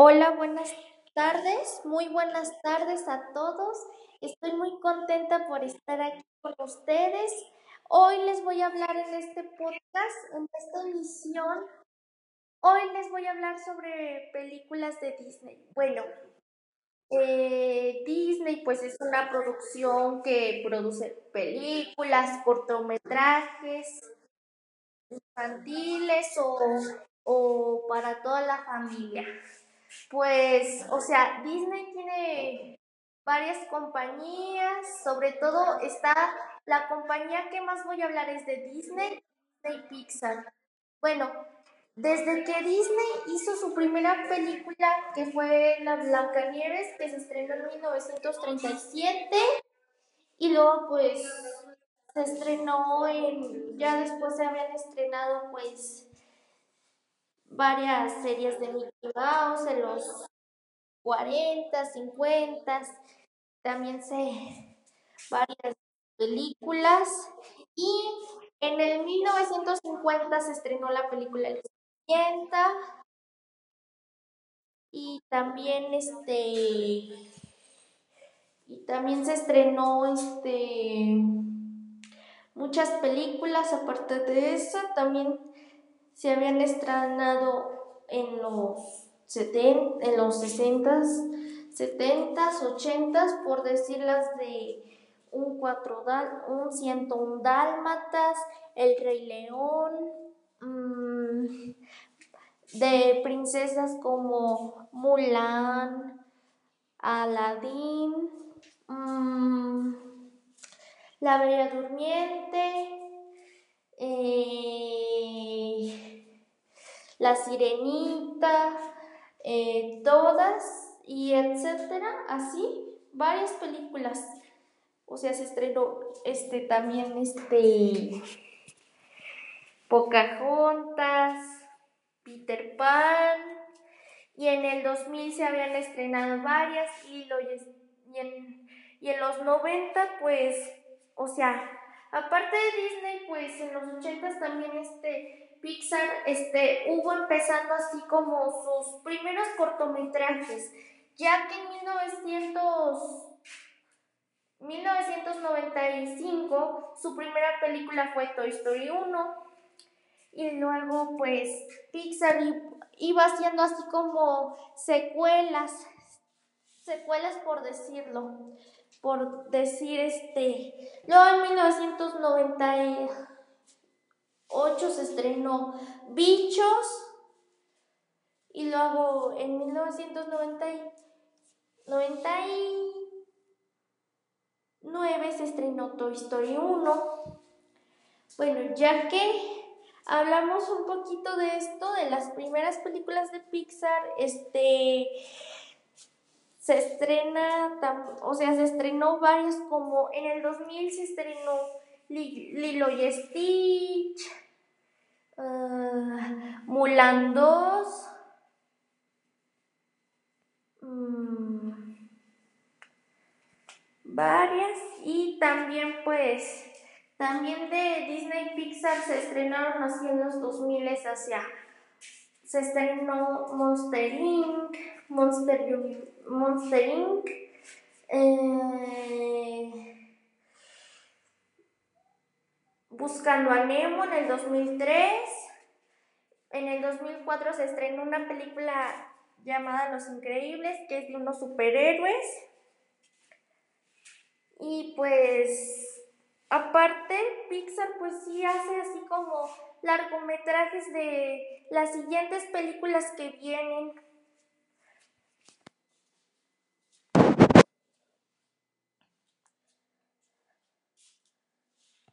Hola, buenas tardes, muy buenas tardes a todos. Estoy muy contenta por estar aquí con ustedes. Hoy les voy a hablar en este podcast, en esta emisión. Hoy les voy a hablar sobre películas de Disney. Bueno, eh, Disney pues es una producción que produce películas, cortometrajes infantiles o, o para toda la familia. Pues, o sea, Disney tiene varias compañías, sobre todo está la compañía que más voy a hablar es de Disney, Disney Pixar. Bueno, desde que Disney hizo su primera película, que fue La Blancanieves, que se estrenó en 1937, y luego pues se estrenó en, ya después se habían estrenado pues varias series de Mickey Mouse en los 40, 50, también sé varias películas. Y en el 1950 se estrenó la película El y también este y también se estrenó este muchas películas aparte de eso también se habían estrenado en los 70, en los 60, 70, 80, por decirlas de un cuatro un 101 dálmatas, El Rey León, mmm, de princesas como Mulan, Aladdin, mmm, La Bella Durmiente, eh, la Sirenita, eh, todas y etcétera, así, varias películas. O sea, se estrenó este también este Pocahontas, Peter Pan y en el 2000 se habían estrenado varias y, lo, y, en, y en los 90 pues, o sea, aparte de Disney pues en los 80 también este Pixar este, hubo empezando así como sus primeros cortometrajes, ya que en 1900, 1995 su primera película fue Toy Story 1 y luego pues Pixar iba haciendo así como secuelas, secuelas por decirlo, por decir este, luego en 1990 8 se estrenó Bichos y luego en 1999 se estrenó Toy Story 1. Bueno, ya que hablamos un poquito de esto, de las primeras películas de Pixar, este se estrena, o sea, se estrenó varias como en el 2000 se estrenó Lilo y Stitch, uh, Mulan 2, mm, varias y también pues también de Disney Pixar se estrenaron así en los 2000 hacia se estrenó Monster Inc. Monster, Monster Inc. Eh, Buscando a Nemo en el 2003. En el 2004 se estrenó una película llamada Los Increíbles, que es de unos superhéroes. Y pues, aparte, Pixar pues sí hace así como largometrajes de las siguientes películas que vienen,